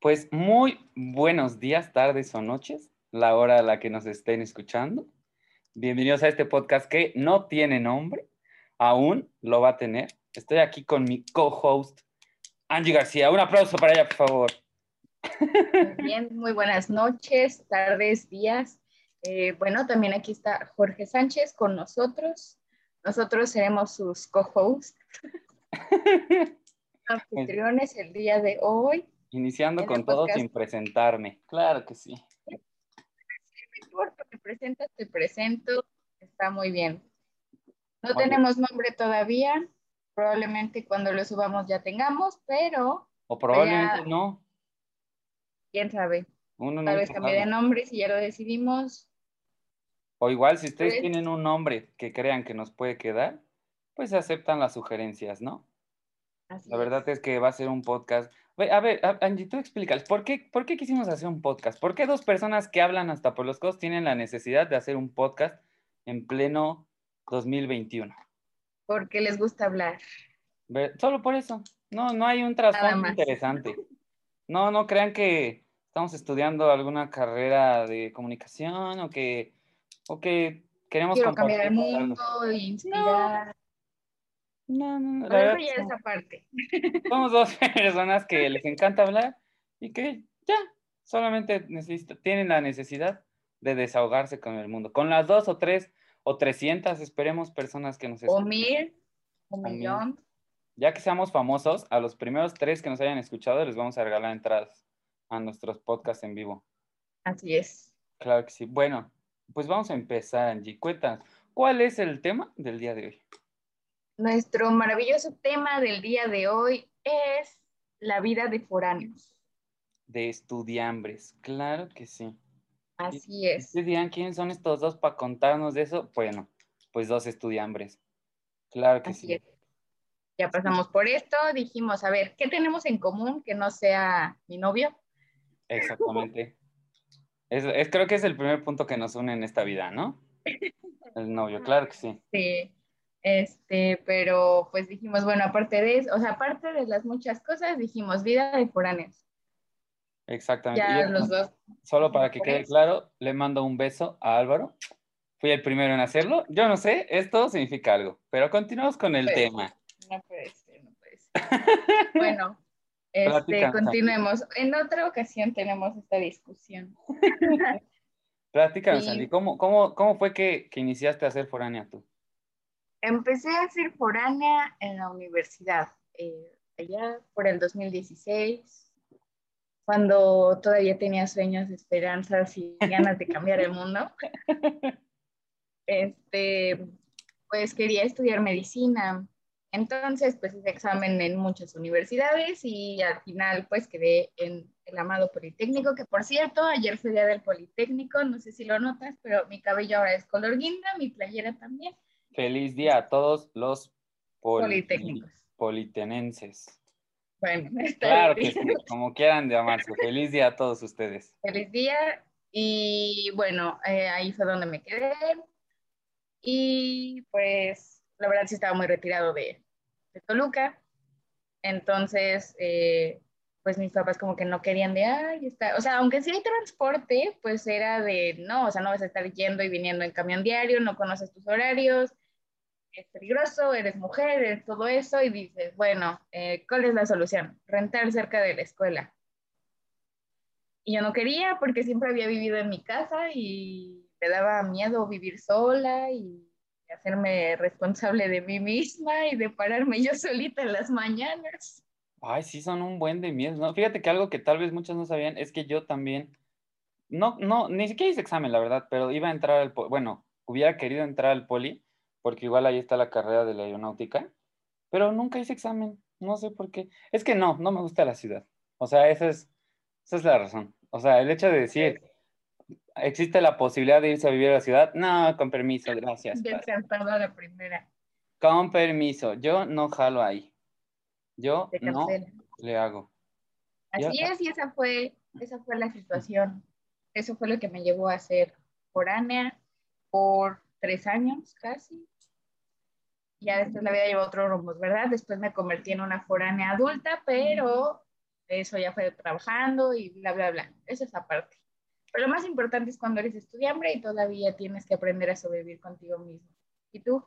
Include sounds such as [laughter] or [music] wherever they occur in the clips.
Pues muy buenos días, tardes o noches, la hora a la que nos estén escuchando. Bienvenidos a este podcast que no tiene nombre, aún lo va a tener. Estoy aquí con mi co-host, Angie García. Un aplauso para ella, por favor. Muy [laughs] bien, muy buenas noches, tardes, días. Eh, bueno, también aquí está Jorge Sánchez con nosotros. Nosotros seremos sus co-hosts, [laughs] anfitriones el día de hoy. Iniciando con todo sin presentarme. Claro que sí. Te presentas, te presento. Está muy bien. No tenemos nombre todavía. Probablemente cuando lo subamos ya tengamos, pero. O probablemente no. Quién sabe. Tal vez cambie de nombre si ya lo decidimos. O igual, si ustedes pues tienen un nombre que crean que nos puede quedar, pues aceptan las sugerencias, ¿no? La verdad es. que va a ser un podcast. A ver, Angie, tú explicas, ¿por qué, ¿por qué quisimos hacer un podcast? ¿Por qué dos personas que hablan hasta por los codos tienen la necesidad de hacer un podcast en pleno 2021? Porque les gusta hablar. Solo por eso. No, no hay un trasfondo interesante. No, no crean que estamos estudiando alguna carrera de comunicación o que, o que queremos Quiero cambiar el mundo, inspirar. No, no, no. La ya esa parte. [laughs] Somos dos [laughs] personas que les encanta hablar y que ya solamente tienen la necesidad de desahogarse con el mundo. Con las dos o tres o trescientas, esperemos, personas que nos escuchen. O mil, un millón. Ya que seamos famosos, a los primeros tres que nos hayan escuchado les vamos a regalar entradas a nuestros podcasts en vivo. Así es. Claro que sí. Bueno, pues vamos a empezar, Angie. Cuéntanos, ¿cuál es el tema del día de hoy? Nuestro maravilloso tema del día de hoy es la vida de foráneos. De estudiambres, claro que sí. Así es. ¿Ustedes dirán quiénes son estos dos para contarnos de eso? Bueno, pues dos estudiambres. Claro que sí. Ya pasamos por esto, dijimos, a ver, ¿qué tenemos en común que no sea mi novio? Exactamente. es, creo que es el primer punto que nos une en esta vida, ¿no? [laughs] El novio, claro que sí. Sí. Este, pero pues dijimos, bueno, aparte de eso, o sea, aparte de las muchas cosas, dijimos vida de foráneos. Exactamente. Ya los dos. Solo para que quede claro, le mando un beso a Álvaro. Fui el primero en hacerlo. Yo no sé, esto significa algo, pero continuamos con el tema. No puede ser, no puede ser. bueno, [laughs] este, continuemos. En otra ocasión tenemos esta discusión. [laughs] Platícanos, Andy, ¿cómo, cómo, cómo fue que, que iniciaste a ser foránea tú? Empecé a ser foránea en la universidad, eh, allá por el 2016, cuando todavía tenía sueños, esperanzas y [laughs] ganas de cambiar el mundo. [laughs] Este, pues quería estudiar medicina. Entonces, pues hice examen en muchas universidades y al final, pues quedé en el amado Politécnico, que por cierto, ayer fue día del Politécnico, no sé si lo notas, pero mi cabello ahora es color guinda, mi playera también. Feliz día a todos los politécnicos. politenenses. Bueno, [laughs] claro que sí, como quieran llamarse. Feliz día a todos ustedes. Feliz día. Y bueno, eh, ahí fue donde me quedé. Y pues la verdad sí estaba muy retirado de, Toluca. Entonces, eh, pues mis papás como que no querían de, ay, está, o sea, aunque sí hay transporte, pues era de, no, o sea, no vas a estar yendo y viniendo en camión diario, no conoces tus horarios, es peligroso, eres mujer, eres todo eso, y dices, bueno, eh, ¿cuál es la solución? Rentar cerca de la escuela. Y yo no quería porque siempre había vivido en mi casa y me daba miedo vivir sola y hacerme responsable de mí misma y de pararme yo solita en las mañanas. Ay, sí, son un buen de miedo, ¿no? Fíjate que algo que tal vez muchos no sabían es que yo también, no, no, ni siquiera hice examen, la verdad, pero iba a entrar al, bueno, hubiera querido entrar al poli, porque igual ahí está la carrera de la aeronáutica, pero nunca hice examen, no sé por qué. Es que no, no me gusta la ciudad. O sea, esa es, esa es la razón. O sea, el hecho de decir, ¿existe la posibilidad de irse a vivir a la ciudad? No, con permiso, gracias. Descartado la primera. Con permiso, yo no jalo ahí. Yo no le hago. Así es, y esa fue, esa fue la situación. Eso fue lo que me llevó a ser foránea por tres años casi. Ya después la vida llevó otro rumbo, ¿verdad? Después me convertí en una foránea adulta, pero eso ya fue trabajando y bla, bla, bla. Eso es aparte. Pero lo más importante es cuando eres estudiante y todavía tienes que aprender a sobrevivir contigo mismo. ¿Y tú?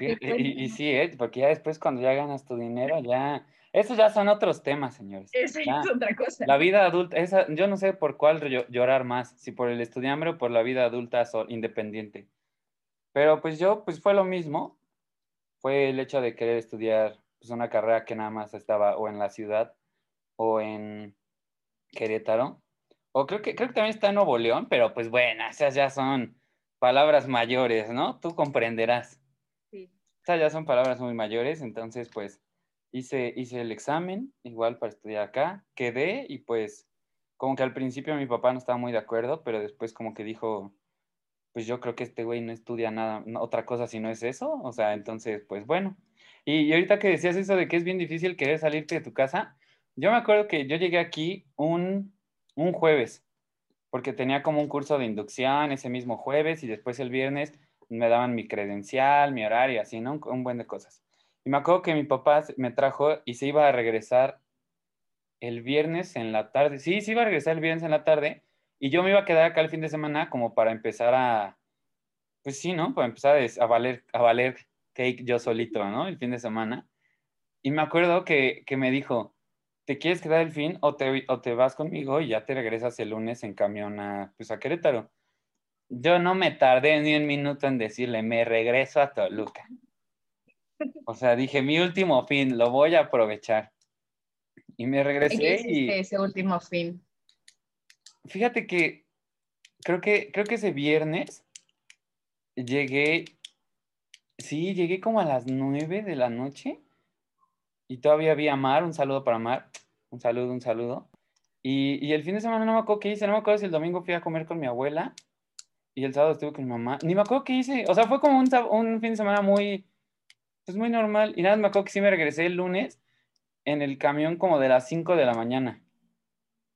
y, sí, ¿eh? porque ya después cuando ya ganas tu dinero, ya... Esos ya son otros temas, señores. Eso es otra cosa. La vida adulta, esa, yo no sé por cuál llorar más, si por el estudiante o por la vida adulta independiente. Pero pues yo, pues fue lo mismo. Fue el hecho de querer estudiar pues, una carrera que nada más estaba o en la ciudad o en Querétaro. O creo que, creo que también está en Nuevo León, pero pues bueno, esas ya son palabras mayores, ¿no? Tú comprenderás. Sí. Esas ya son palabras muy mayores, entonces pues hice, hice el examen, igual para estudiar acá, quedé y pues como que al principio mi papá no estaba muy de acuerdo, pero después como que dijo, pues yo creo que este güey no estudia nada, otra cosa si no es eso, o sea, entonces pues bueno. Y, y ahorita que decías eso de que es bien difícil querer salirte de tu casa, yo me acuerdo que yo llegué aquí un, jueves, porque tenía como un curso de inducción ese mismo jueves y después el viernes me daban mi credencial, mi horario, así, ¿no? Un, buen de cosas. Y me acuerdo que mi papá me trajo y se iba a regresar el viernes en la tarde. Sí, se iba a regresar el viernes en la tarde y yo me iba a quedar acá el fin de semana como para empezar a, pues sí, ¿no? Para empezar a, valer, a valer cake yo solito, ¿no? El fin de semana. Y me acuerdo que, que me dijo, ¿te quieres quedar el fin o te, o te vas conmigo y ya te regresas el lunes en camión a, pues a Querétaro? Yo no me tardé ni un minuto en decirle, me regreso a Toluca. O sea, dije, mi último fin, lo voy a aprovechar. Y me regresé. y ese último fin? Fíjate que creo que creo que ese viernes llegué, sí, llegué como a las nueve de la noche y todavía había Mar, un saludo para Mar, un saludo, un saludo. Y, y, el fin de semana no me acuerdo qué hice, no me acuerdo si el domingo fui a comer con mi abuela y el sábado estuve con mi mamá, ni me acuerdo qué hice, o sea, fue como un, un fin de semana muy, pues muy normal. Y nada, me acuerdo que sí me regresé el lunes en el camión como de las 5 de la mañana,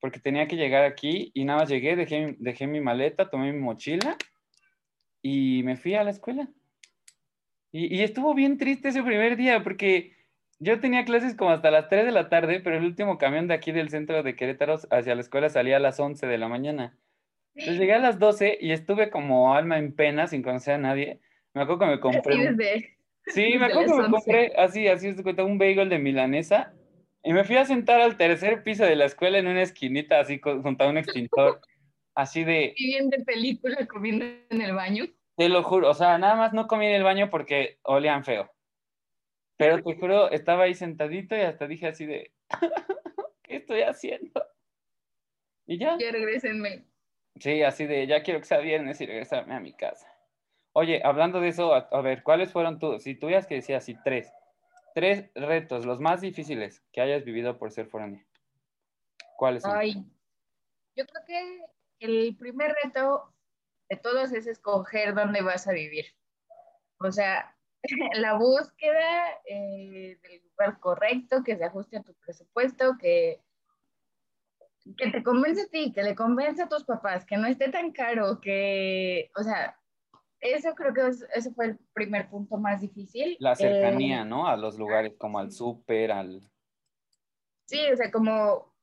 porque tenía que llegar aquí y nada más llegué, dejé, dejé mi maleta, tomé mi mochila y me fui a la escuela. Y, y estuvo bien triste ese primer día porque yo tenía clases como hasta las 3 de la tarde, pero el último camión de aquí del centro de Querétaro hacia la escuela salía a las 11 de la mañana. Entonces llegué a las 12 y estuve como alma en pena sin conocer a nadie. Me acuerdo que me compré. Sí, [laughs] me acuerdo que me compré así, así un bagel de milanesa y me fui a sentar al tercer piso de la escuela en una esquinita, así junto a un extintor, así de. Y bien de película comiendo en el baño. Te lo juro, o sea, nada más no comí en el baño porque olían feo. Pero te juro, estaba ahí sentadito y hasta dije así de, [laughs] ¿qué estoy haciendo? Y ya. Ya regresenme. Sí, así de, ya quiero que sea viernes y regresarme a mi casa. Oye, hablando de eso, a, ver, ¿cuáles fueron tus, si tuvieras que decir así, tres, tres retos, los más difíciles que hayas vivido por ser foránea? ¿Cuáles son? Ay, yo creo que el primer reto de todos es escoger dónde vas a vivir. O sea, [laughs] la búsqueda eh, del lugar correcto, que se ajuste a tu presupuesto, que, que te convence a ti, que le convence a tus papás, que no esté tan caro, que, o sea, eso creo que ese fue el primer punto más difícil. La cercanía, eh, ¿no? A los lugares como al súper, al... Sí, o sea, como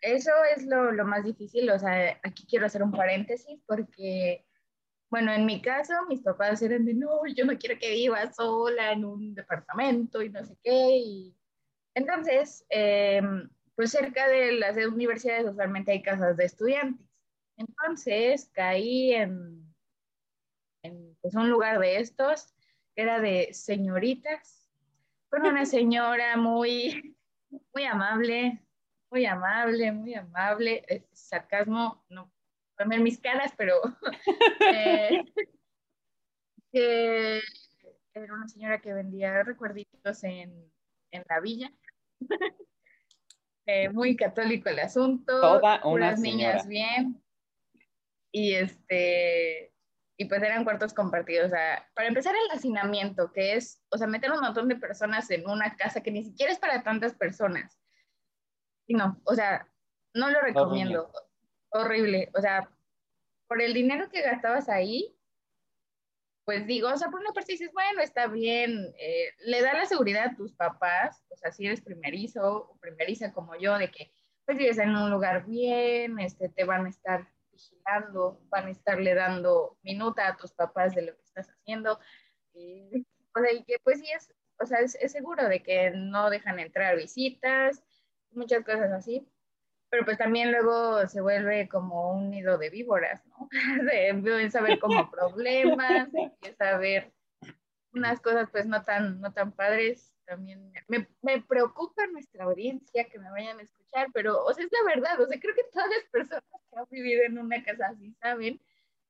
eso es lo, lo más difícil, o sea, aquí quiero hacer un paréntesis porque bueno, en mi caso, mis papás eran de, no, yo no quiero que viva sola en un departamento y no sé qué. Y... Entonces, em, pues cerca de las universidades usualmente hay casas de estudiantes. Entonces caí en, en pues, un lugar de estos, que era de señoritas, con una [laughs] señora muy, muy amable, muy amable, muy amable. Eh, sarcasmo, no poner mis caras, pero [laughs] eh, era una señora que vendía recuerditos en, en la villa. [laughs] Eh, muy católico el asunto. Toda una niñas bien. Y este y pues eran cuartos compartidos. O sea, para empezar el hacinamiento, que es, o sea, meter un montón de personas en una casa que ni siquiera es para tantas personas. Y no, o sea, no lo recomiendo horrible. O sea, por el dinero que gastabas ahí, pues digo, o sea, por una parte dices, bueno, está bien, eh, le da la seguridad a tus papás, o sea, si eres primerizo o primeriza como yo, de que pues vives en un lugar bien, este, te van a estar vigilando, van a estarle dando minuta a tus papás de lo que estás haciendo, y, o sea, y que pues sí es, o sea, es, es seguro de que no dejan entrar visitas, muchas cosas así, pero pues también luego se vuelve como un nido de víboras, ¿no? Se empieza a ver como problemas, se empieza a ver unas cosas pues no tan, no tan padres. También me, me preocupa nuestra audiencia que me vayan a escuchar, pero, o sea, es la verdad, o sea, creo que todas las personas que han vivido en una casa así saben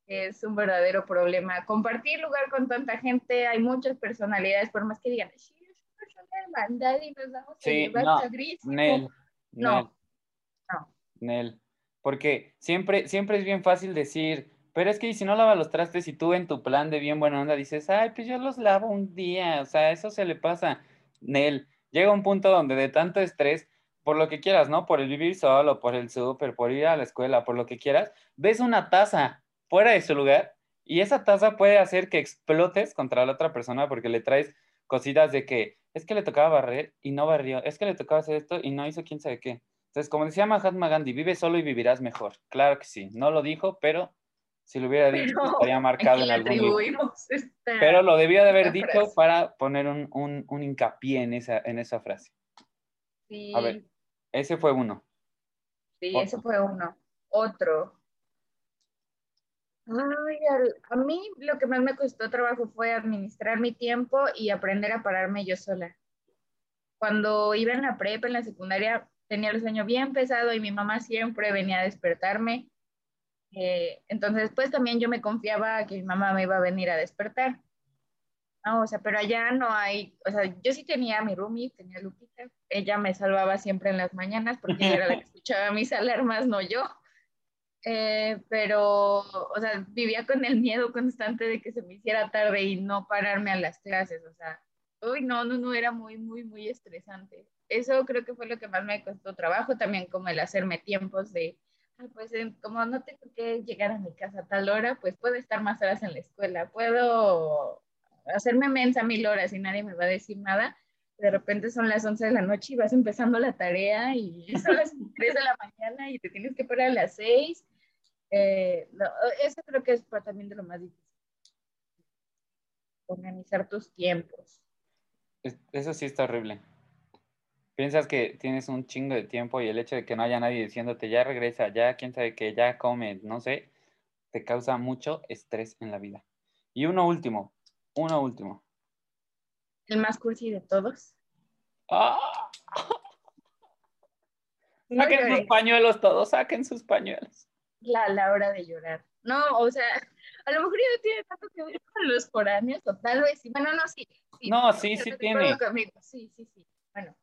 que es un verdadero problema. Compartir lugar con tanta gente, hay muchas personalidades, por más que digan, sí, es una persona hermandad y nos vamos a llevar no, padrísimo. Nel, No. Nel, Nel. Porque siempre, siempre es bien fácil decir, pero es que ¿y si no lava los trastes y tú en tu plan de bien buena onda dices, ay, pues yo los lavo un día, o sea, eso se le pasa. Nel, llega un punto donde de tanto estrés, por lo que quieras, ¿no? Por el vivir solo, por el súper, por ir a la escuela, por lo que quieras, ves una taza fuera de su lugar y esa taza puede hacer que explotes contra la otra persona porque le traes cositas de que es que le tocaba barrer y no barrió, es que le tocaba hacer esto y no hizo quién sabe qué. Entonces, como decía Mahatma Gandhi, vive solo y vivirás mejor. Claro que sí, no lo dijo, pero si lo hubiera dicho, Pero estaría [laughs] marcado en algún libro. esta- Pero lo debió de haber dicho frase. para poner un, un- un hincapié en esa, en esa frase. Sí, A ver. Ese fue uno. sí, otro. ese fue uno. Otro. Ay, a mí lo que más me costó trabajo fue administrar mi tiempo y aprender a pararme yo sola. Cuando iba en la prepa, en la secundaria, tenía el sueño bien pesado y mi mamá siempre venía a despertarme. Eh, entonces, pues también yo me confiaba que mi mamá me iba a venir a despertar. No, o sea, pero allá no hay, o sea, yo sí tenía a mi roomie, tenía a Lupita, ella me salvaba siempre en las mañanas porque ella era la que [laughs] escuchaba mis alarmas, no yo. Eh, pero, o sea, vivía con el miedo constante de que se me hiciera tarde y no pararme a las clases, o sea, uy, no, no, no, era muy, muy, muy estresante. Eso creo que fue lo que más me costó trabajo, también como el hacerme tiempos de, ah, pues eh, como no tengo que llegar a mi casa a tal hora, pues puedo estar más horas en la escuela, puedo hacerme mensa mil horas y nadie me va a decir nada. De repente son las 11 de la noche y vas empezando la tarea y son las [laughs] 3 de la mañana y te tienes que parar a las 6. Eh, no, eso creo que es también de lo más difícil. Organizar tus tiempos. Es- Eso sí está horrible. Piensas que tienes un chingo de tiempo y el hecho de que no haya nadie diciéndote ya regresa, ya quién sabe que ya come, no sé, te causa mucho estrés en la vida. Y uno último, uno último. El más cursi de todos. ¡Ah! [laughs] No Saquen sus pañuelos todos, saquen sus pañuelos. la, la hora de llorar. No, o sea, a lo mejor ya no tiene tanto que ver con los foráneos, o tal vez sí. Bueno, no, sí. sí No, sí, sí tiene. conmigo. Sí, sí, sí. Bueno,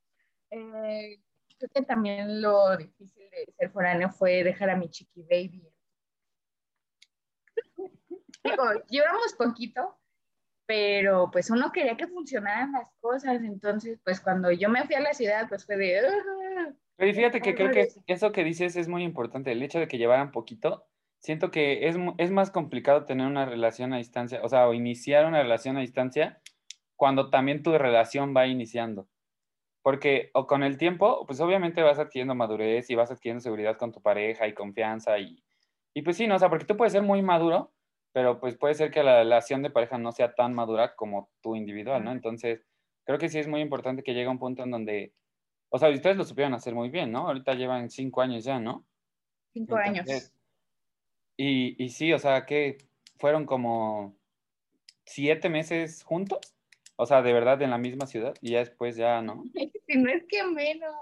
eh, creo que también lo difícil de ser foráneo fue dejar a mi chiqui baby. Digo, llevamos poquito, pero pues uno quería que funcionaran las cosas, entonces pues cuando yo me fui a la ciudad, pues fue de... Pero fíjate que creo que eso que dices es muy importante, el hecho de que llevaran poquito. Siento que es, es más complicado tener una relación a distancia, o sea, o iniciar una relación a distancia cuando también tu relación va iniciando. Porque o con el tiempo, pues obviamente vas adquiriendo madurez y vas adquiriendo seguridad con tu pareja y confianza y, y pues sí, ¿no? O sea, porque tú puedes ser muy maduro, pero pues puede ser que la relación de pareja no sea tan madura como tú individual, ¿no? Entonces, creo que sí es muy importante que llegue un punto en donde, o sea, ustedes lo supieron hacer muy bien, ¿no? Ahorita llevan cinco años ya, ¿no? Cinco años. Y, y sí, o sea, que fueron como siete meses juntos, o sea, de verdad en la misma ciudad, y ya después ya, ¿no? [laughs] Si no es que menos.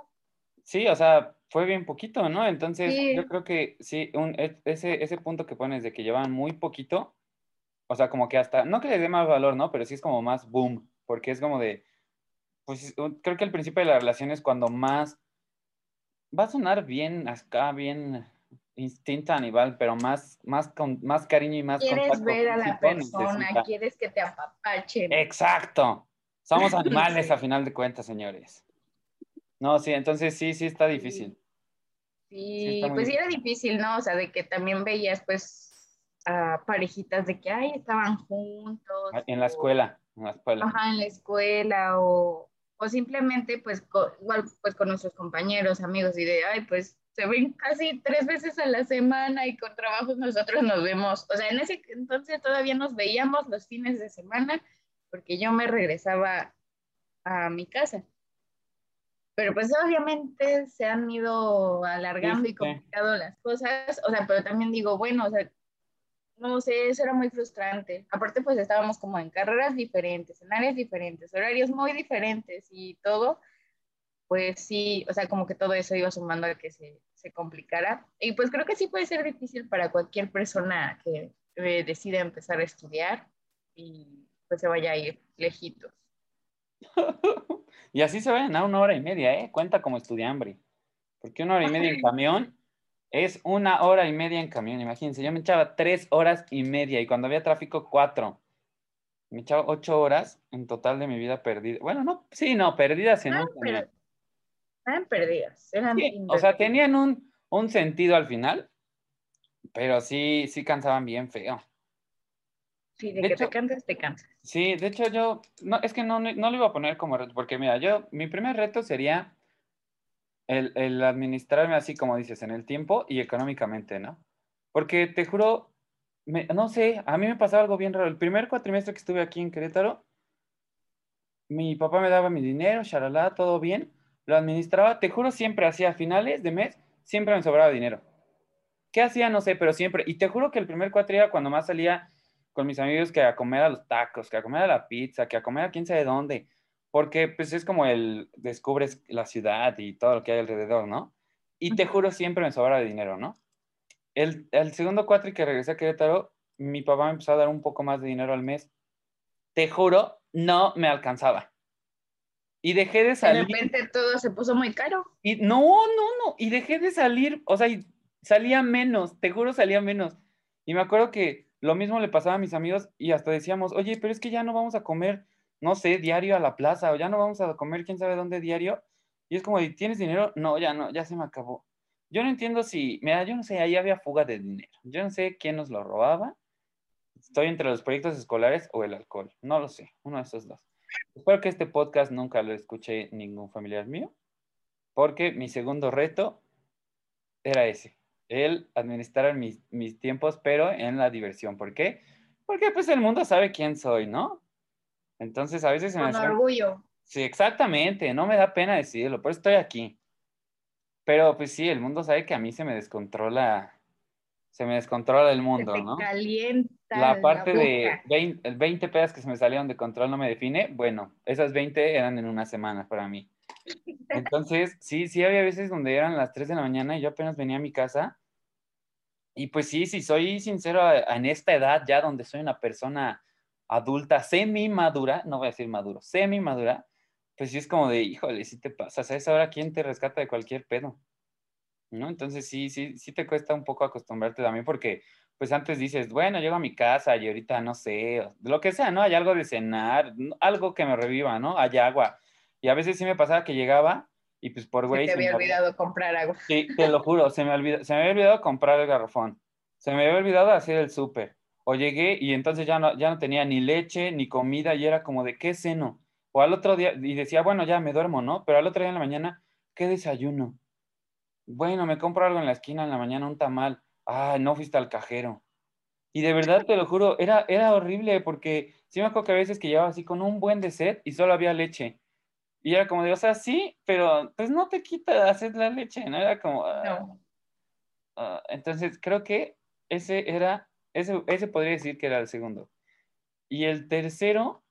Sí, o sea, fue bien poquito, ¿no? Entonces, Sí. yo creo que sí, un, e- ese, ese punto que pones de que llevan muy poquito, o sea, como que hasta, no que le dé más valor, ¿no? Pero sí es como más boom, porque es como de, pues creo que el principio de la relación es cuando más, va a sonar bien acá, bien instinto animal, pero más, más, con, más cariño y más Quieres contacto ver a la persona, necesita. quieres que te apapachen. Exacto. Somos [laughs] animales Sí. a final de cuentas, señores. No, sí, entonces sí, sí está difícil. Sí, pues sí era difícil. difícil, ¿no? O sea, de que también veías, pues, a parejitas de que, ay, estaban juntos. Ah, en la escuela, en la escuela. Ajá, en la escuela o, o simplemente pues igual pues con nuestros compañeros, amigos y de, ay, pues se ven casi tres veces a la semana y con trabajos nosotros nos vemos, o sea, en ese entonces todavía nos veíamos los fines de semana porque yo me regresaba a mi casa. Pero pues obviamente se han ido alargando y complicando las cosas, o sea, pero también digo, bueno, o sea, no sé, eso era muy frustrante. Aparte pues estábamos como en carreras diferentes, en áreas diferentes, horarios muy diferentes y todo, pues sí, o sea, como que todo eso iba sumando a que se, se complicara. Y pues creo que sí puede ser difícil para cualquier persona que decida empezar a estudiar y pues se vaya a ir lejitos. [laughs] y así se vayan a una hora y media, ¿eh? Cuenta como estudiambre. Porque una hora y media en camión es una hora y media en camión. Imagínense, yo me echaba tres horas y media y cuando había tráfico, cuatro. Me echaba ocho horas en total de mi vida perdida. Bueno, no, sí, no, perdidas en un eran perdidas. Eran o sea, tenían un, un, sentido al final, pero sí, sí cansaban bien feo. Sí, de, que te cansas, te cansas. Sí, de hecho yo, no, es que no, no lo iba a poner como reto, porque mira, yo, mi primer reto sería el, el administrarme así como dices, en el tiempo y económicamente, ¿no? Porque te juro, me, no sé, a mí me pasaba algo bien raro. El primer cuatrimestre que estuve aquí en Querétaro, mi papá me daba mi dinero, charalá, todo bien, lo administraba, te juro, siempre hacía finales de mes, siempre me sobraba dinero. ¿Qué hacía? No sé, pero siempre. Y te juro que el primer cuatri era cuando más salía con mis amigos que a comer a los tacos, que a comer a la pizza, que a comer a quién sabe dónde. Porque pues es como el descubres la ciudad y todo lo que hay alrededor, ¿no? Y te juro, siempre me sobraba dinero, ¿no? El, el segundo cuatri que regresé a Querétaro, mi papá me empezó a dar un poco más de dinero al mes. Te juro, no me alcanzaba. Y dejé de salir. De repente todo se puso muy caro. Y no, no, no. Y dejé de salir. O sea, salía menos. Te juro, salía menos. Y me acuerdo que lo mismo le pasaba a mis amigos y hasta decíamos, oye, pero es que ya no vamos a comer, no sé, diario a la plaza o ya no vamos a comer quién sabe dónde diario. Y es como, ¿tienes dinero? No, ya no, ya se me acabó. Yo no entiendo si, mira, yo no sé, ahí había fuga de dinero. Yo no sé quién nos lo robaba. Estoy entre los proyectos escolares o el alcohol. No lo sé, uno de esos dos. Espero que este podcast nunca lo escuche ningún familiar mío, porque mi segundo reto era ese, el administrar mis, mis tiempos, pero en la diversión. ¿Por qué? Porque pues el mundo sabe quién soy, ¿no? Entonces a veces se me... Con orgullo. Sí, exactamente, no me da pena decirlo, pero estoy aquí. Pero pues sí, el mundo sabe que a mí se me descontrola se me descontrola el mundo, se ¿no? Calienta la parte de 20, 20 pedas que se me salieron de control no me define, bueno, esas 20 eran en una semana para mí. Entonces, sí, sí había veces donde eran las 3 de la mañana y yo apenas venía a mi casa. Y pues sí, sí, soy sincero, en esta edad ya donde soy una persona adulta, semi madura, no voy a decir maduro, semi madura, pues sí es como de, híjole, si te pasas, a esa hora quién te rescata de cualquier pedo. ¿no? Entonces sí, sí, sí te cuesta un poco acostumbrarte también porque pues antes dices, bueno, llego a mi casa y ahorita no sé, lo que sea, ¿no? Hay algo de cenar, algo que me reviva, ¿no? Hay agua. Y a veces sí me pasaba que llegaba y pues por güey... Se te había olvidado comprar agua. Sí, te lo juro, se me, olvidó, se me había olvidado comprar el garrafón. Se me había olvidado hacer el súper. O llegué y entonces ya no, ya no tenía ni leche ni comida y era como de qué seno. O al otro día, y decía, bueno, ya me duermo, ¿no? Pero al otro día en la mañana, ¿qué desayuno? Bueno, me compro algo en la esquina en la mañana, un tamal. Ah, no fuiste al cajero. Y de verdad te lo juro, era, era horrible porque sí me acuerdo que a veces que llevaba así con un buen de sed y solo había leche. Y era como de, o sea, sí, pero pues no te quita hacer la leche, ¿no? Era como... Ah, ah, entonces creo que ese era, ese, ese podría decir que era el segundo. Y el tercero,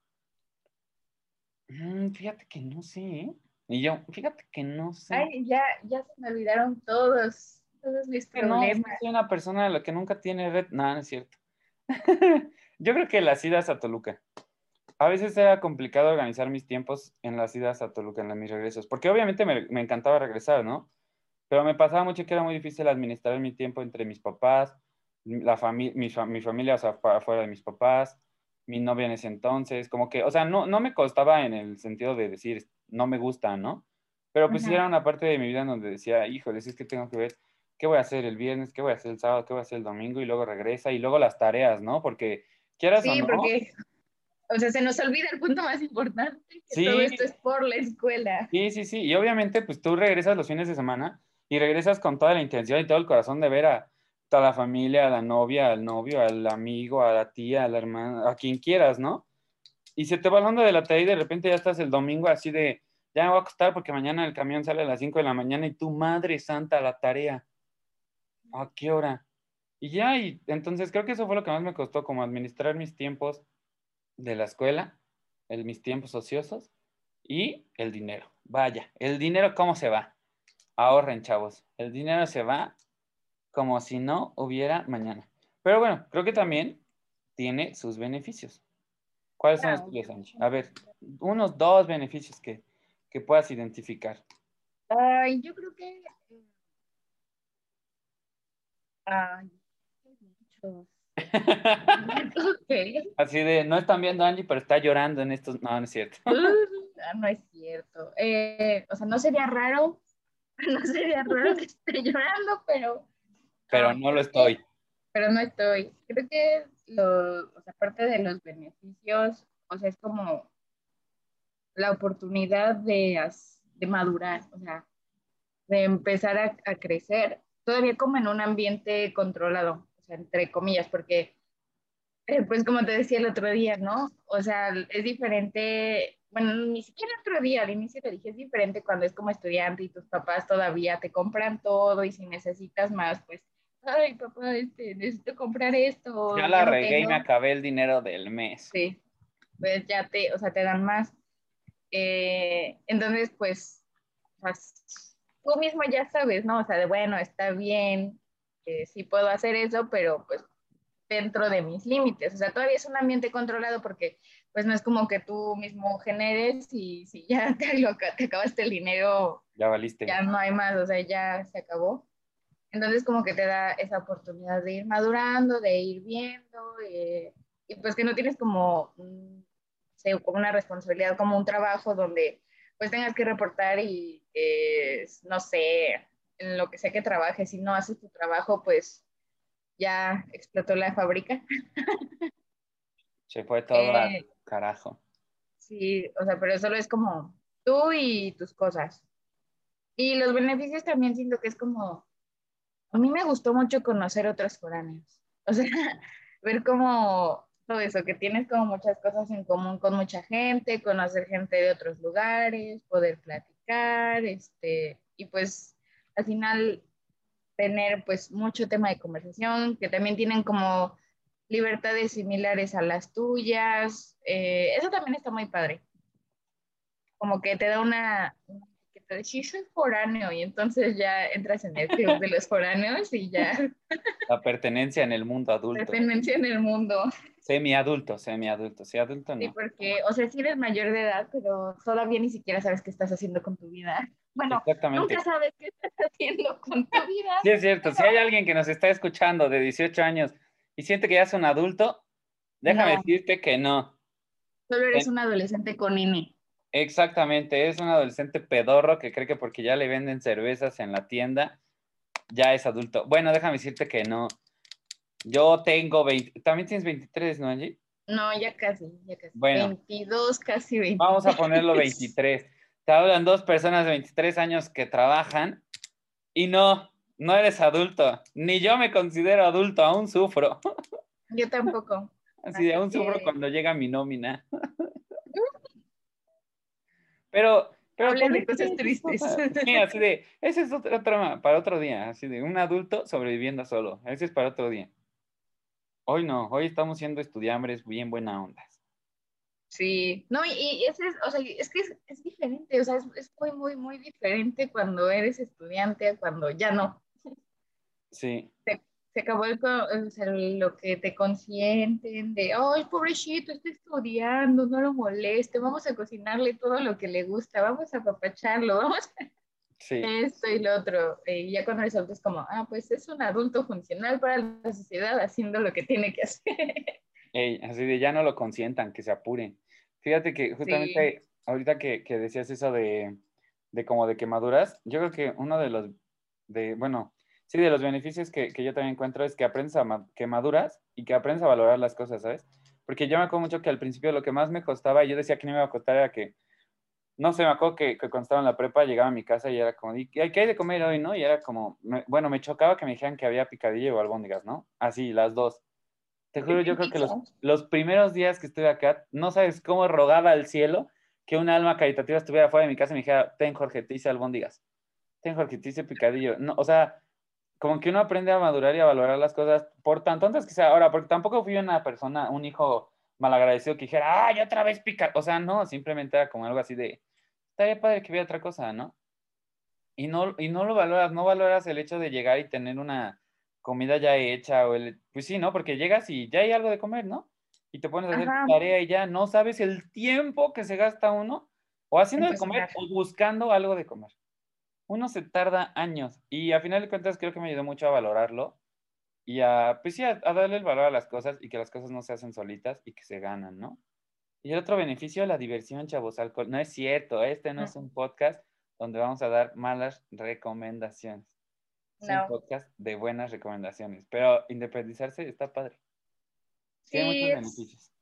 mm, fíjate que no sé, ¿eh? Y yo, fíjate que no sé. Ay, ya, ya se me olvidaron todos, todos mis problemas. No, soy una persona de la que nunca tiene red. No, no es cierto. [laughs] yo creo que las idas a Toluca. A veces era complicado organizar mis tiempos en las idas a Toluca, en mis regresos, porque obviamente me, me encantaba regresar, ¿no? Pero me pasaba mucho que era muy difícil administrar mi tiempo entre mis papás, la familia, mi, mi, familia, o sea, afuera de mis papás, mi novia en ese entonces, como que, o sea, no, no me costaba en el sentido de decir, no me gusta, ¿no? Pero pues sí era una parte de mi vida en donde decía, híjole, es que tengo que ver. ¿Qué voy a hacer el viernes? ¿Qué voy a hacer el sábado? ¿Qué voy a hacer el domingo? Y luego regresa y luego las tareas, ¿no? Porque quieras Sí, o no. porque, o sea, se nos olvida el punto más importante, que Sí. todo esto es por la escuela. Sí, sí, sí. Y obviamente, pues tú regresas los fines de semana y regresas con toda la intención y todo el corazón de ver a toda la familia, a la novia, al novio, al amigo, a la tía, a la hermana, a quien quieras, ¿no? Y se te va hablando de la tarea y de repente ya estás el domingo así de, ya me voy a acostar porque mañana el camión sale a las 5 de la mañana y tu madre santa, la tarea. ¿A qué hora? Y ya, y entonces creo que eso fue lo que más me costó, como administrar mis tiempos de la escuela, el, mis tiempos ociosos y el dinero. Vaya, el dinero, ¿cómo se va? Ahorren, chavos. El dinero se va como si no hubiera mañana. Pero bueno, creo que también tiene sus beneficios. ¿Cuáles son los tuyos, Angie? A ver, unos dos beneficios que, que puedas identificar. Ay, yo creo que... Ay, [laughs] muchos. Así de, no están viendo a Angie, pero está llorando en estos... No, no es cierto. [laughs] Ah, no es cierto. Eh, o sea, no sería raro, [laughs] no sería raro que esté llorando, pero, Pero no lo estoy. pero no estoy. Creo que lo, o sea, aparte de los beneficios, o sea, es como la oportunidad de, de madurar, o sea, de empezar a, a crecer, todavía como en un ambiente controlado, o sea, entre comillas, porque, eh, pues como te decía el otro día, ¿no? O sea, es diferente, bueno, ni siquiera el otro día, al inicio te dije, es diferente cuando es como estudiante y tus papás todavía te compran todo y si necesitas más, pues, ay, papá, este, necesito comprar esto. Ya la regué y tengo". me acabé el dinero del mes. Sí, pues ya te, o sea, te dan más. Eh, entonces, pues, sea, tú mismo ya sabes, ¿no? O sea, de bueno, está bien, eh, sí puedo hacer eso, pero pues dentro de mis límites. O sea, todavía es un ambiente controlado porque pues no es como que tú mismo generes y si ya [laughs] te, lo, te acabaste el dinero, Ya valiste. ya no hay más, o sea, ya se acabó. Entonces como que te da esa oportunidad de ir madurando, de ir viendo, eh, y pues que no tienes como, como una responsabilidad, como un trabajo donde pues tengas que reportar y eh, no sé, en lo que sea que trabajes, si no haces tu trabajo, pues ya explotó la fábrica. [laughs] Se fue todo al Eh, carajo. Sí, o sea, pero solo es como tú y tus cosas. Y los beneficios también siento que es como, a mí me gustó mucho conocer otros foráneos. O sea, [laughs] ver como todo eso, que tienes como muchas cosas en común con mucha gente, conocer gente de otros lugares, poder platicar, este, y pues al final tener pues mucho tema de conversación, que también tienen como libertades similares a las tuyas. eh, eso también está muy padre. Como que te da una de sí, soy foráneo, y entonces ya entras en el club de los foráneos y ya La pertenencia en el mundo adulto. pertenencia en el mundo. Semi-adulto, semi-adulto. Sí, adulto Sí, no. porque, o sea, sí eres mayor de edad, pero todavía ni siquiera sabes qué estás haciendo con tu vida. Bueno, Exactamente. nunca sabes qué estás haciendo con tu vida. Sí, es cierto. Si hay alguien que nos está escuchando de 18 años y siente que ya es un adulto, déjame No. decirte que no. Solo eres En- un adolescente con INE. Exactamente, es un adolescente pedorro que cree que porque ya le venden cervezas en la tienda, ya es adulto. Bueno, déjame decirte que no. Yo tengo 20, también tienes 23, ¿no, Angie? No, ya casi, ya casi. Bueno. 22, casi 23. Vamos a ponerlo [laughs] 23. Te hablan dos personas de 23 años que trabajan y no, no eres adulto. Ni yo me considero adulto, aún sufro. Yo tampoco. [laughs] Así de aún sufro cuando llega mi nómina. Pero, pero Hablen de ¿por qué cosas [laughs] tristes. Sí, así de, ese es otro tema para otro día, así de un adulto sobreviviendo solo. Ese es para otro día. Hoy no, hoy estamos siendo estudiambres bien buena onda. Sí, no, y, y ese es, o sea, es que es, es diferente, o sea, es, es muy, muy, muy diferente cuando eres estudiante a cuando ya no. Sí, Se acabó el, o sea, lo que te consienten de, ay, pobrecito, está estudiando, no lo moleste, vamos a cocinarle todo lo que le gusta, vamos a apapacharlo, [laughs] vamos a sí. esto y lo otro. Y ya cuando eres adulto es como, ah, pues es un adulto funcional para la sociedad haciendo lo que tiene que hacer. Ey, así de ya no lo consientan, que se apuren. Fíjate que justamente ahorita que, que decías eso de, de como de quemaduras, yo creo que uno de los, de, bueno, Sí, de los beneficios que, que yo también encuentro es que aprendes a que maduras y que aprendes a valorar las cosas, ¿sabes? Porque yo me acuerdo mucho que al principio lo que más me costaba, y yo decía que no me iba a costar, era que, no sé, me acuerdo que, que cuando estaba en la prepa llegaba a mi casa y era como, ¿qué hay de comer hoy, no? Y era como, bueno, me chocaba que me dijeran que había picadillo o albóndigas, ¿no? Así, las dos. Te juro, yo creo que los, los primeros días que estuve acá, no sabes cómo rogaba al cielo que una alma caritativa estuviera fuera de mi casa y me dijera, ten Jorge, te hice albóndigas. Ten Jorge, te hice picadillo. No, o sea, como que uno aprende a madurar y a valorar las cosas por tan tontas que sea. Ahora, porque tampoco fui una persona, un hijo malagradecido que dijera, ay, otra vez pica. O sea, no, simplemente era como algo así de, estaría padre que vea otra cosa, ¿no? Y no, y no lo valoras, no valoras el hecho de llegar y tener una comida ya hecha o el, pues sí, ¿no? Porque llegas y ya hay algo de comer, ¿no? Y te pones a hacer tarea y ya no sabes el tiempo que se gasta uno o haciendo de comer o buscando algo de comer uno se tarda años y a final de cuentas creo que me ayudó mucho a valorarlo y a, pues sí, a, darle el valor a las cosas y que las cosas no se hacen solitas y que se ganan, ¿no? Y el otro beneficio, la diversión, chavos, alcohol. No es cierto, este no es un podcast donde vamos a dar malas recomendaciones. Es un podcast de buenas recomendaciones, pero independizarse está padre. Sí, Tiene muchos beneficios.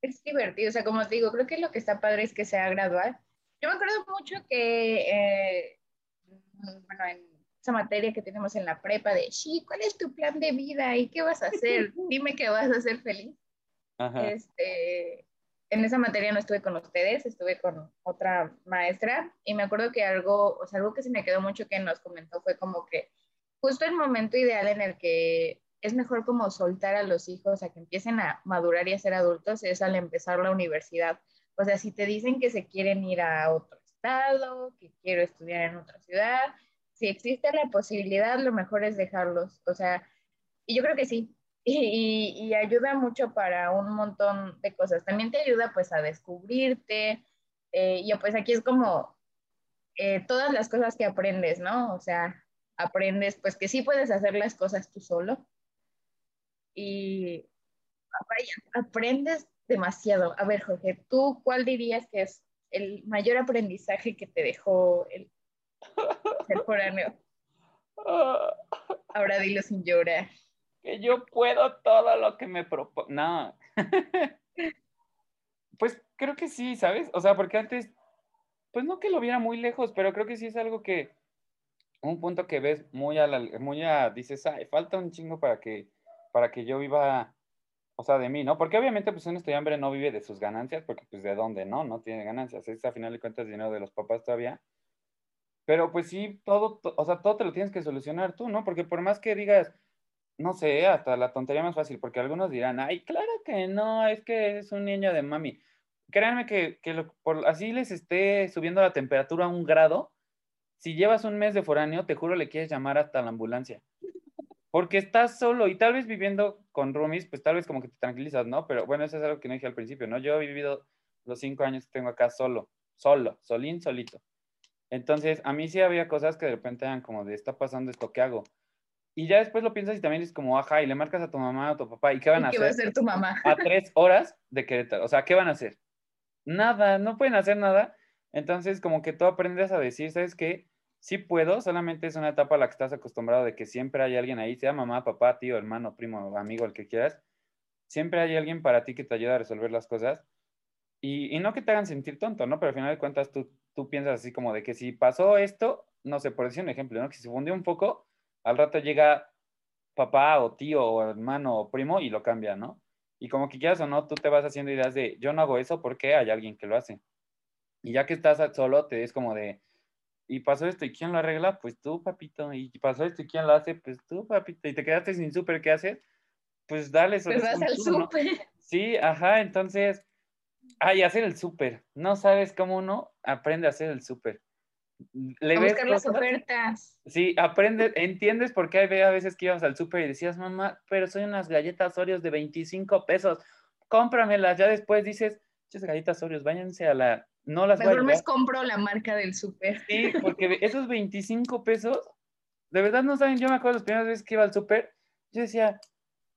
Es divertido, o sea, como te digo, creo que lo que está padre es que sea gradual. Yo me acuerdo mucho que eh, bueno, en esa materia que tenemos en la prepa de, sí, ¿cuál es tu plan de vida y qué vas a hacer? [laughs] Dime que vas a ser feliz. Este, en esa materia no estuve con ustedes, estuve con otra maestra y me acuerdo que algo, o sea, algo que se me quedó mucho que nos comentó fue como que justo el momento ideal en el que es mejor como soltar a los hijos a que empiecen a madurar y a ser adultos es al empezar la universidad. O sea, si te dicen que se quieren ir a otro que quiero estudiar en otra ciudad. Si existe la posibilidad, lo mejor es dejarlos. O sea, y yo creo que sí. [laughs] Y, ayuda mucho para un montón de cosas. También te ayuda pues a descubrirte. Eh, y pues aquí es como eh, todas las cosas que aprendes, ¿no? O sea, aprendes pues que sí puedes hacer las cosas tú solo. Y aprendes demasiado. A ver, Jorge, ¿tú cuál dirías que es el mayor aprendizaje que te dejó el [laughs] ser foráneo? Ahora dilo sin llorar. Que yo puedo todo lo que me propongo. No. [laughs] pues creo que sí, ¿sabes? O sea, porque antes, pues no que lo viera muy lejos, pero creo que sí es algo que, un punto que ves muy a la, muy a, dices, ay, falta un chingo para que, para que yo viva o sea, de mí, ¿no? Porque obviamente pues un estudiante no vive de sus ganancias, porque pues de dónde, ¿no? No tiene ganancias, es a final de cuentas dinero de los papás todavía. Pero pues sí, todo, o sea, todo te lo tienes que solucionar tú, ¿no? Porque por más que digas, no sé, hasta la tontería más fácil, porque algunos dirán, ay, claro que no, es que es un niño de mami. Créanme que, que por, así les esté subiendo la temperatura a un grado, si llevas un mes de foráneo, te juro le quieres llamar hasta la ambulancia porque estás solo y tal vez viviendo con roomies, pues tal vez como que te tranquilizas, ¿no? Pero bueno, eso es algo que no dije al principio, ¿no? Yo he vivido los cinco años que tengo acá solo, solo, solín, solito. Entonces, a mí sí había cosas que de repente eran como de, está pasando esto, ¿qué hago? Y ya después lo piensas y también es como, ajá, y le marcas a tu mamá o a tu papá, ¿y qué van a hacer? ¿Qué va a hacer tu mamá? A tres horas de Querétaro, o sea, ¿qué van a hacer? Nada, no pueden hacer nada. Entonces, como que tú aprendes a decir, ¿sabes qué? Sí puedo, solamente es una etapa a la que estás acostumbrado de que siempre hay alguien ahí, sea mamá, papá, tío, hermano, primo, amigo, el que quieras. Siempre hay alguien para ti que te ayuda a resolver las cosas. Y, no que te hagan sentir tonto, ¿no? Pero al final de cuentas tú, tú piensas así como de que si pasó esto, no sé, por decir un ejemplo, ¿no? Que si se fundió un poco, al rato llega papá o tío o hermano o primo y lo cambia, ¿no? Y como que quieras o no, tú te vas haciendo ideas de, yo no hago eso porque hay alguien que lo hace. Y ya que estás solo, te es como de, y pasó esto, ¿y quién lo arregla? Pues tú, papito. Y pasó esto, ¿y quién lo hace? Pues tú, papito. Y te quedaste sin súper, ¿qué haces? Pues dale. Pues vas al súper. Sí, ajá, entonces, ay, hacer el súper. No sabes cómo uno aprende a hacer el súper. Le a buscar las ofertas. Sí, aprende, entiendes por qué hay a veces que íbamos al súper y decías, mamá, pero soy unas galletas Oreos de 25 pesos, cómpramelas. Ya después dices, galletas Oreos, váyanse a la no las Mejor me compro la marca del súper. Sí, porque esos 25 pesos, de verdad no saben, yo me acuerdo las primeras veces que iba al súper, yo decía,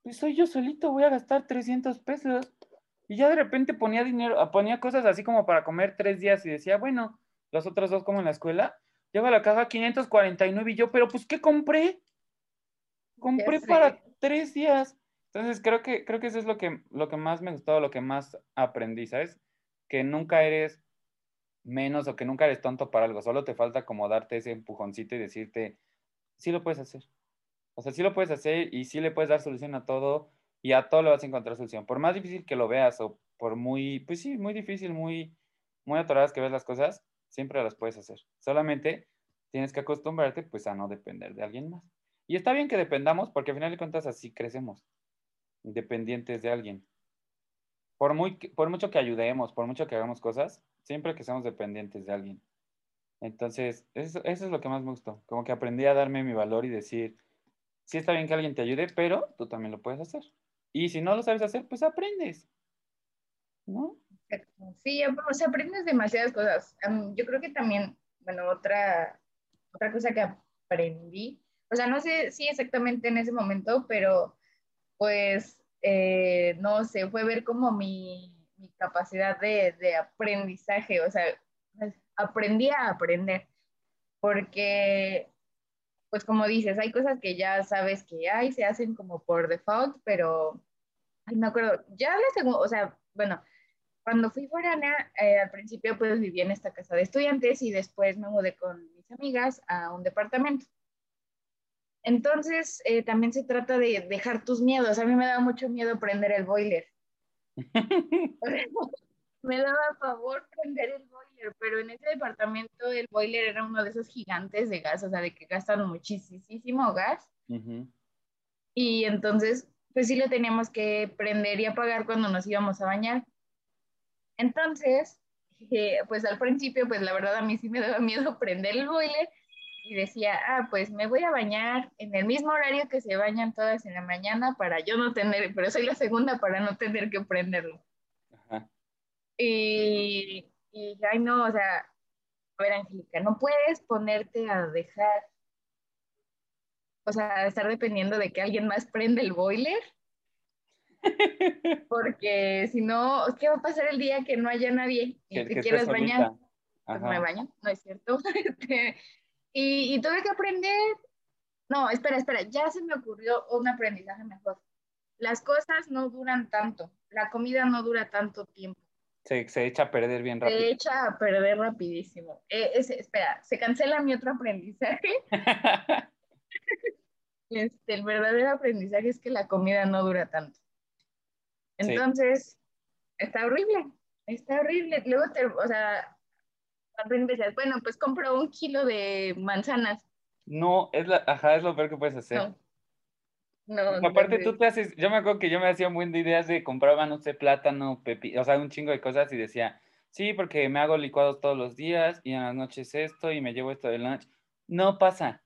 pues soy yo solito, voy a gastar 300 pesos. Y ya de repente ponía dinero, ponía cosas así como para comer tres días y decía, bueno, los otros dos como en la escuela, lleva la caja 549 y yo, pero pues ¿qué compré? compré para tres días. Entonces creo que, creo que eso es lo que, lo que más me gustó, lo que más aprendí, ¿sabes? Que nunca eres menos o que nunca eres tonto para algo, solo te falta como darte ese empujoncito y decirte, sí lo puedes hacer. O sea, sí lo puedes hacer y sí le puedes dar solución a todo y a todo le vas a encontrar solución. Por más difícil que lo veas o por muy, pues sí, muy difícil, muy, muy atoradas que ves las cosas, siempre las puedes hacer. Solamente tienes que acostumbrarte pues a no depender de alguien más. Y está bien que dependamos porque al final de cuentas así crecemos, independientes de alguien. Por, muy, por mucho que ayudemos, por mucho que hagamos cosas, siempre que seamos dependientes de alguien. Entonces, eso, es lo que más me gustó. Como que aprendí a darme mi valor y decir, sí está bien que alguien te ayude, pero tú también lo puedes hacer. Y si no lo sabes hacer, pues aprendes. ¿No? Sí, o sea, aprendes demasiadas cosas. yo creo que también, bueno, otra, otra cosa que aprendí, o sea, no sé si exactamente en ese momento, pero pues, eh, no sé, fue ver como mi, mi capacidad de, de, aprendizaje, o sea, aprendí a aprender, porque, pues como dices, hay cosas que ya sabes que hay, se hacen como por default, pero, ay, me acuerdo, ya la segunda, o sea, bueno, cuando fui foránea, eh, al principio pues viví en esta casa de estudiantes y después me mudé con mis amigas a un departamento. Entonces, eh, también se trata de dejar tus miedos. A mí me daba mucho miedo prender el boiler. [laughs] me daba favor prender el boiler, pero en ese departamento el boiler era uno de esos gigantes de gas, o sea, de que gastan muchísimo gas. Y entonces, pues sí lo teníamos que prender y apagar cuando nos íbamos a bañar. Entonces, eh, pues al principio, pues la verdad a mí sí me daba miedo [laughs] prender el boiler y decía, ah, pues me voy a bañar en el mismo horario que se bañan todas en la mañana para yo no tener, pero soy la segunda para no tener que prenderlo. Ajá. Y, y ay no, o sea, a ver, Angélica, no puedes ponerte a dejar, o sea, estar dependiendo de que alguien más prenda el boiler [laughs] porque si no, ¿qué va a pasar el día que no haya nadie y te quieras bañar? Pues me baño, no es cierto. [laughs] Este, y, tuve que aprender. No, espera, espera, ya se me ocurrió un aprendizaje mejor. Las cosas no duran tanto, la comida no dura tanto tiempo. Se, se echa a perder bien rápido. Se echa a perder rapidísimo. Eh, espera, se cancela mi otro aprendizaje. [laughs] este, el verdadero aprendizaje es que la comida no dura tanto. Entonces, está horrible, está horrible. Luego, te, o sea, bueno, pues compro un kilo de manzanas. No, es la, ajá, es lo peor que puedes hacer. No. No, Aparte tú te haces, yo me acuerdo que yo me hacía un buen de ideas de compraba, no sé, plátano, pepi, o sea, un chingo de cosas y decía, sí, porque me hago licuados todos los días y en las noches esto y me llevo esto de lunch. No pasa,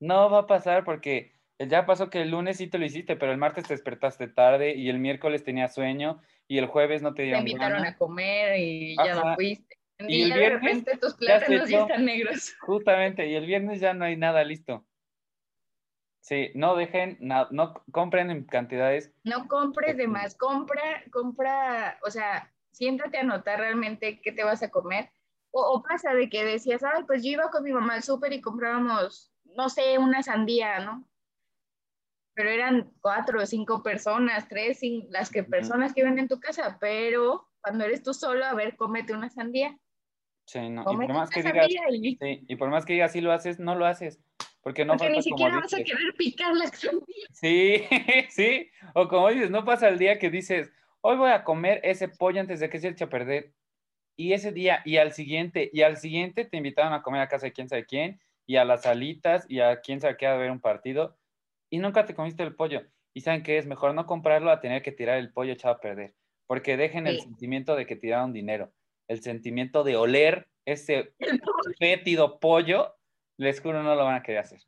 no va a pasar porque ya pasó que el lunes sí te lo hiciste, pero el martes te despertaste tarde y el miércoles tenías sueño y el jueves no te dieron Te invitaron a comer y ya no fuiste. Y, el viernes de repente tus plátanos ya, están negros. [laughs] Justamente, y el viernes ya no hay nada listo. Sí, no dejen, no, no compren en cantidades. No compres de más, compra, compra, o sea, siéntate a notar realmente qué te vas a comer. O, o pasa de que decías, ay, pues yo iba con mi mamá al súper y comprábamos, no sé, una sandía, ¿no? pero eran cuatro o cinco personas, tres, las que personas que viven en tu casa, pero cuando eres tú solo, a ver, cómete una sandía. Sí, no. Y por más que digas, y... Sí, y por más que digas sí lo haces, no lo haces. Porque no porque ni siquiera vas a querer picar la sandía. Sí, [laughs] sí. O como dices, no pasa el día que dices, hoy voy a comer ese pollo antes de que se eche a perder. Y ese día, y al siguiente, y al siguiente te invitaron a comer a casa de quién sabe quién, y a las salitas, y a quién sabe qué a ver un partido y nunca te comiste el pollo. Y saben que es mejor no comprarlo a tener que tirar el pollo echado a perder. Porque dejen el sentimiento de que tiraron dinero. El sentimiento de oler ese [laughs] fétido pollo, les juro, no lo van a querer hacer.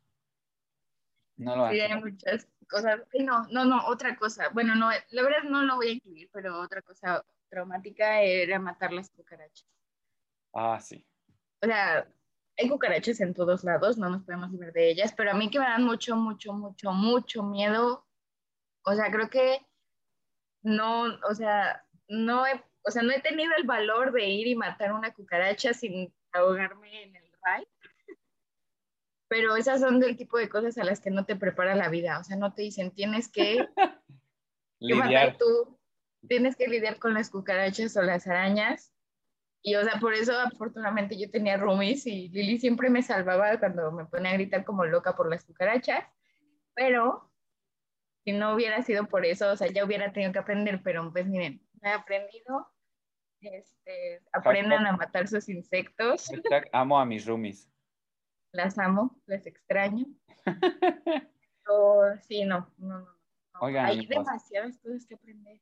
No lo van sí, a hay muchas cosas. No, no, no, otra cosa. Bueno, no, la verdad no lo voy a incluir, pero otra cosa traumática era matar las cucarachas. Ah, sí. O sea, hay cucarachas en todos lados, no nos podemos librar de ellas, pero a mí que me dan mucho, mucho, mucho, mucho miedo, o sea, creo que no, o sea, no he, o sea, no he tenido el valor de ir y matar una cucaracha sin ahogarme en el ray. [laughs] pero esas son del tipo de cosas a las que no te prepara la vida, o sea, no te dicen, tienes que, [laughs] tú, tienes que lidiar con las cucarachas o las arañas. Y, o sea, por eso, afortunadamente, yo tenía roomies y Lili siempre me salvaba cuando me ponía a gritar como loca por las cucarachas. Pero si no hubiera sido por eso, o sea, ya hubiera tenido que aprender, pero pues miren, he aprendido. Este, aprendan a matar sus insectos. Hashtag amo a mis roomies. Las amo, las extraño. [laughs] Pero, sí, no, no, no. no. Oigan, Hay demasiadas cosas que aprender.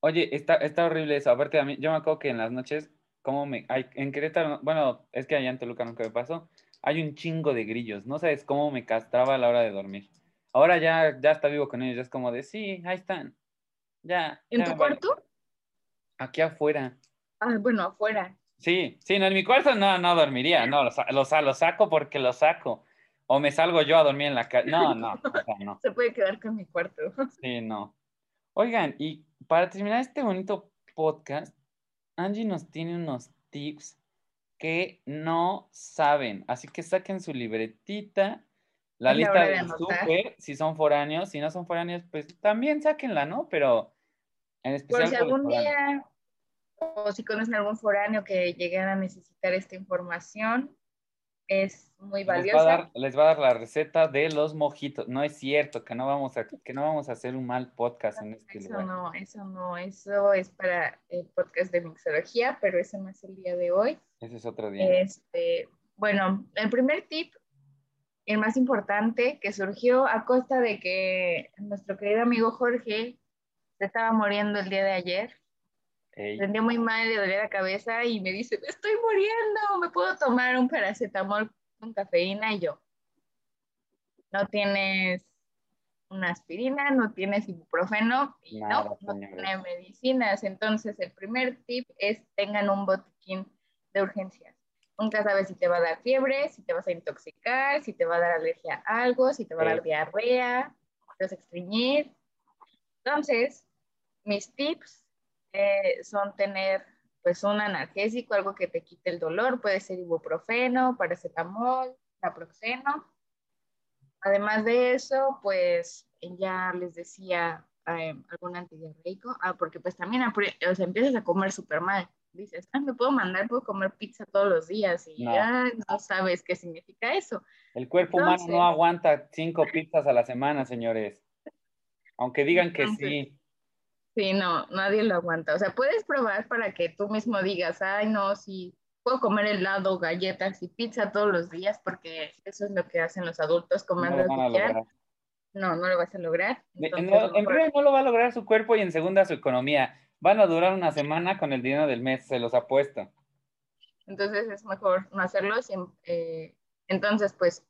Oye, está, está horrible eso. Aparte, a mí, yo me acuerdo que en las noches, como me. Hay, en Querétaro, no- bueno, es que allá en Toluca nunca me pasó. Hay un chingo de grillos. No sabes cómo me castraba a la hora de dormir. Ahora ya, ya está vivo con ellos. Ya es como de, sí, ahí están. Ya. ¿En ya tu me vale". cuarto? Aquí afuera. Ah, bueno, afuera. Sí, sí, no, en mi cuarto no, no dormiría. No, lo, sa- lo, sa- lo saco porque lo saco. O me salgo yo a dormir en la calle. No, no, [laughs] o sea, no. Se puede quedar con mi cuarto. [laughs] Sí, no. Oigan, y para terminar este bonito podcast, Angie nos tiene unos tips que no saben. Así que saquen su libretita, la Es lista de súper, si son foráneos, si no son foráneos, pues también sáquenla, ¿no? Pero en especial Por si por algún día o si conocen algún foráneo que llegara a necesitar esta información, es muy Les va, a valiosa. dar, les va a dar la receta de los mojitos. No es cierto que no vamos a, que no vamos a hacer un mal podcast en este Eso lugar. no, eso no, eso es para el podcast de mixología, pero ese no es el día de hoy. Ese es otro día. Este, bueno, el primer tip, el más importante, que surgió a costa de que nuestro querido amigo Jorge se estaba muriendo el día de ayer. Sentía muy mal, le dolía la cabeza y me dice, me estoy muriendo, me puedo tomar un paracetamol con cafeína y yo. No tienes una aspirina, no tienes ibuprofeno y Nada, no, no señores. tiene medicinas. Entonces, el primer tip es tengan un botiquín de urgencias. Nunca sabes si te va a dar fiebre, si te vas a intoxicar, si te va a dar alergia a algo, si te va a dar diarrea, te vas a estreñir. Entonces, mis tips eh, son tener pues un analgésico, algo que te quite el dolor, puede ser ibuprofeno, paracetamol, naproxeno. Además de eso, pues ya les decía eh, algún antidiarreico, ah, porque pues también o sea, empiezas a comer súper mal. Dices, ah, me puedo mandar, puedo comer pizza todos los días y No. ya no sabes qué significa eso. El cuerpo humano no aguanta cinco pizzas a la semana, señores. Aunque digan que Entonces- sí. Sí, no, nadie lo aguanta. O sea, puedes probar para que tú mismo digas, ay, no, sí, puedo comer helado, galletas y pizza todos los días porque eso es lo que hacen los adultos, comer No lo que. No, no lo vas a lograr. Entonces, no, en primera no lo va a lograr su cuerpo y en segunda su economía. Van a durar una semana con el dinero del mes, se los apuesto. entonces es mejor no hacerlo. eh, entonces, pues,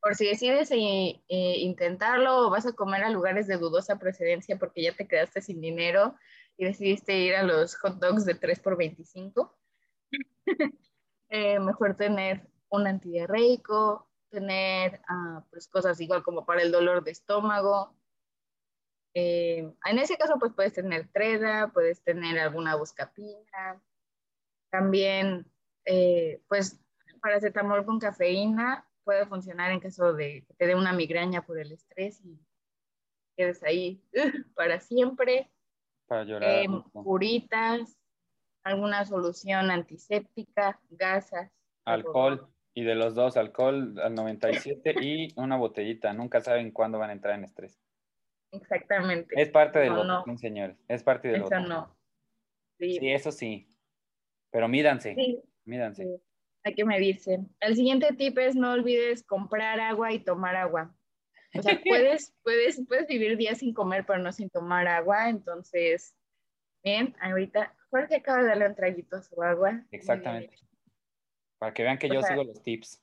por si decides eh, eh, intentarlo o vas a comer a lugares de dudosa procedencia porque ya te quedaste sin dinero y decidiste ir a los hot dogs de 3 por 25, [laughs] eh, mejor tener un antidiarreico, tener ah, pues cosas igual como para el dolor de estómago. Eh, en ese caso, pues puedes tener treda, puedes tener alguna buscapina. También, eh, pues, paracetamol con cafeína puede funcionar en caso de que te dé una migraña por el estrés y quedes ahí [laughs] para siempre. Para llorar. Eh, curitas, alguna solución antiséptica, gasas. Alcohol. Y de los dos, alcohol al 97 y una botellita. Nunca saben cuándo van a entrar en estrés. Exactamente. Es parte del No, no. señores. Es parte del Eso botiquín. no. Sí, Sí, eso sí. Pero mídanse, sí, mídanse. sí. Hay que medirse. El siguiente tip es no olvides comprar agua y tomar agua. O sea, [laughs] puedes, puedes, puedes vivir días sin comer, pero no sin tomar agua. Entonces, bien, ahorita Jorge acaba de darle un traguito a su agua. Exactamente. Para que vean que yo sea, sigo los tips.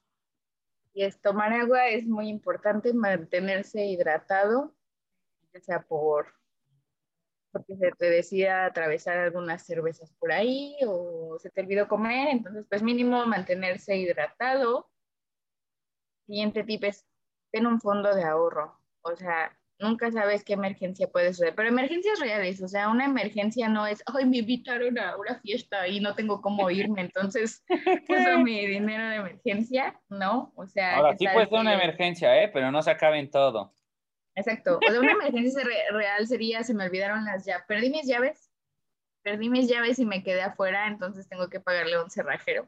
Y es tomar agua es muy importante, mantenerse hidratado, sea por porque se te decida atravesar algunas cervezas por ahí o se te olvidó comer, entonces pues mínimo mantenerse hidratado. Siguiente tip es ten un fondo de ahorro, o sea, nunca sabes qué emergencia puede suceder, pero emergencias reales, o sea, una emergencia no es, ay, me invitaron a una fiesta y no tengo cómo irme, entonces [laughs] puso mi dinero de emergencia, ¿no? O sea... Ahora sí puede ser una emergencia, ¿eh? Pero no se acabe en todo. Exacto, o sea, una emergencia real sería, se me olvidaron las llaves, perdí mis llaves, perdí mis llaves y me quedé afuera, entonces tengo que pagarle a un cerrajero.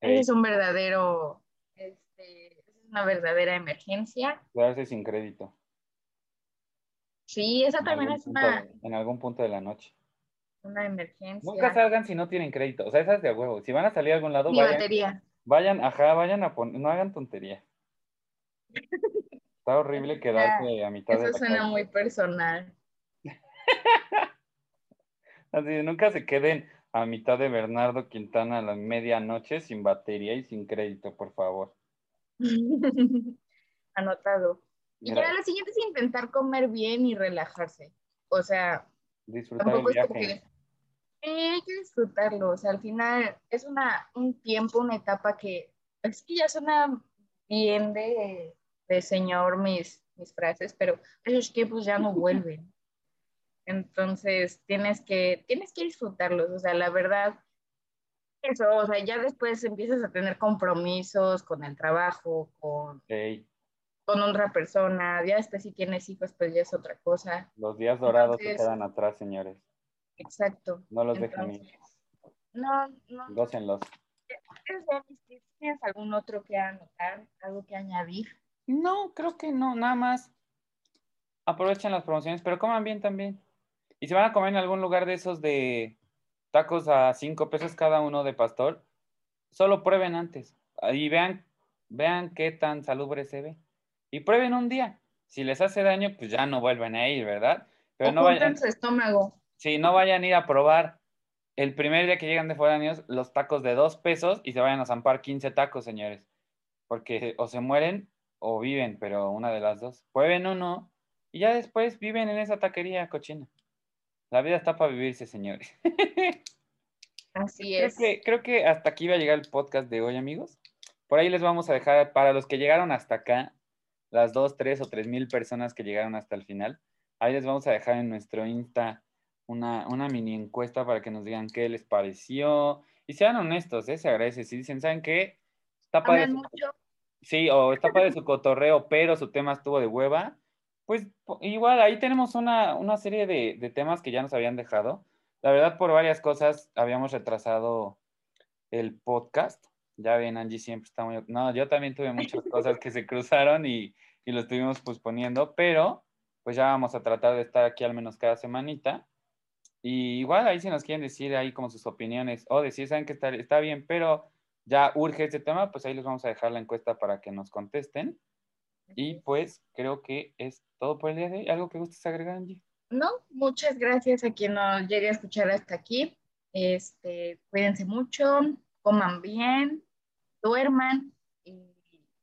Ese es un verdadero, este, es una verdadera emergencia. Quedarse sin crédito. Sí, esa también es una... En algún punto de la noche. Una emergencia. Nunca salgan si no tienen crédito. O sea, esas de huevo. Si van a salir a algún lado, vayan, batería. Vayan, ajá, vayan a poner, no hagan tontería. [laughs] Está horrible quedarse a mitad de Eso suena muy personal. [laughs] Así, nunca se queden a mitad de Bernardo Quintana a la medianoche sin batería y sin crédito, por favor. [laughs] Anotado. Y ya lo siguiente es intentar comer bien y relajarse. O sea, disfrutar el viaje. hay que disfrutarlo. O sea, al final es una, un tiempo, una etapa que es que ya suena bien de, de señor mis, mis frases, pero esos tiempos ya no vuelven. [laughs] Entonces, tienes que, tienes que disfrutarlos, o sea, la verdad, eso, o sea, ya después empiezas a tener compromisos con el trabajo, con, con otra persona, ya después si tienes hijos, pues ya es otra cosa. Los días dorados se quedan atrás, señores. Exacto. No los dejen ir. No, no. Gócenlos. ¿Tienes algún otro que anotar, algo que añadir? No, creo que no, nada más. Aprovechen las promociones, pero coman bien también. Y si van a comer en algún lugar de esos de tacos a cinco pesos cada uno de pastor, solo prueben antes. Y vean, vean qué tan salubre se ve. Y prueben un día. Si les hace daño, pues ya no vuelven a ir, ¿verdad? Pero no vayan. su estómago. Sí, no vayan a ir a probar el primer día que llegan de foráneos los tacos de dos pesos y se vayan a zampar 15 tacos, señores. Porque o se mueren o viven, pero una de las dos. Prueben uno y ya después viven en esa taquería cochina. La vida está para vivirse, señores. [laughs] Así es. Creo que, creo que hasta aquí va a llegar el podcast de hoy, amigos. Por ahí les vamos a dejar, para los que llegaron hasta acá, las dos, tres o tres mil personas que llegaron hasta el final, ahí les vamos a dejar en nuestro Insta una, una mini encuesta para que nos digan qué les pareció. Y sean honestos, ¿eh? se agradece. Si dicen, ¿saben qué? Está padre. Sí, o está padre su cotorreo, pero su tema estuvo de hueva pues igual, ahí tenemos una, serie de, temas que ya nos habían dejado. La verdad, por varias cosas habíamos retrasado el podcast. Ya ven, Angie siempre está muy... No, yo también tuve muchas [laughs] cosas que se cruzaron y, y lo estuvimos posponiendo, pero pues ya vamos a tratar de estar aquí al menos cada semanita. Y igual ahí si nos quieren decir ahí como sus opiniones o decir, saben que está, está bien, pero ya urge este tema, pues ahí les vamos a dejar la encuesta para que nos contesten. Y pues creo que es todo por el día de hoy. ¿Algo que gustes agregar, Angie? No, muchas gracias a quien nos llegue a escuchar hasta aquí. Este, cuídense mucho, coman bien, duerman y,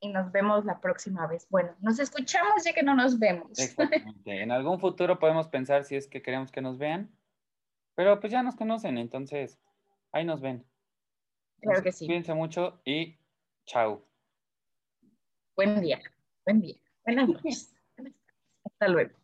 nos vemos la próxima vez. Bueno, nos escuchamos ya que no nos vemos. [laughs] Exactamente. En algún futuro podemos pensar si es que queremos que nos vean, pero pues ya nos conocen, entonces ahí nos ven. Claro que sí. Cuídense mucho y chao. Buen día. Buen día. Buenas noches. Hasta luego.